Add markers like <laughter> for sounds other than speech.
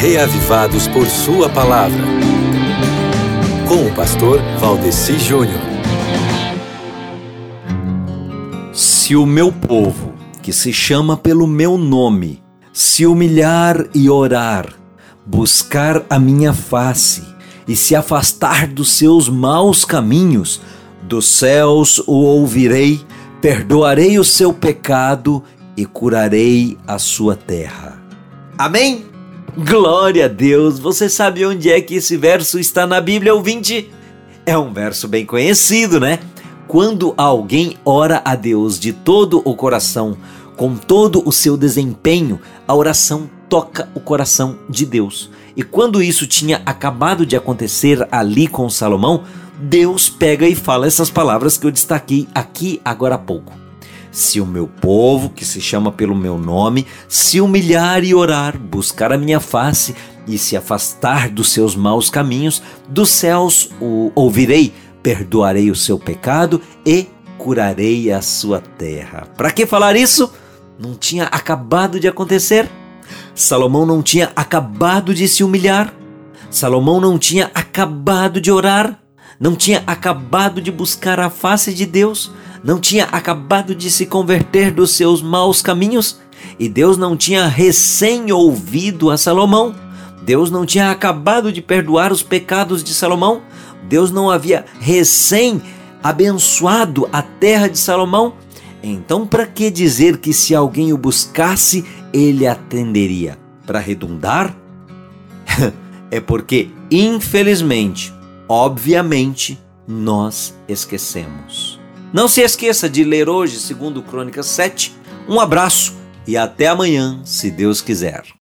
reavivados por Sua palavra. Com o pastor Valdeci Júnior. Se o meu povo, que se chama pelo meu nome, se humilhar e orar, buscar a minha face e se afastar dos seus maus caminhos, dos céus o ouvirei, perdoarei o seu pecado e curarei a sua terra. Amém? Glória a Deus! Você sabe onde é que esse verso está na Bíblia, ouvinte? É um verso bem conhecido, né? Quando alguém ora a Deus de todo o coração, com todo o seu desempenho, a oração toca o coração de Deus. E quando isso tinha acabado de acontecer ali com Salomão, Deus pega e fala essas palavras que eu destaquei aqui agora há pouco. Se o meu povo, que se chama pelo meu nome, se humilhar e orar, buscar a minha face e se afastar dos seus maus caminhos, dos céus o ouvirei, perdoarei o seu pecado e curarei a sua terra. Para que falar isso? Não tinha acabado de acontecer? Salomão não tinha acabado de se humilhar? Salomão não tinha acabado de orar? Não tinha acabado de buscar a face de Deus? Não tinha acabado de se converter dos seus maus caminhos? E Deus não tinha recém ouvido a Salomão? Deus não tinha acabado de perdoar os pecados de Salomão? Deus não havia recém abençoado a terra de Salomão? Então, para que dizer que se alguém o buscasse, ele atenderia? Para redundar? <laughs> é porque, infelizmente, obviamente, nós esquecemos. Não se esqueça de ler hoje, segundo Crônicas 7. Um abraço e até amanhã, se Deus quiser.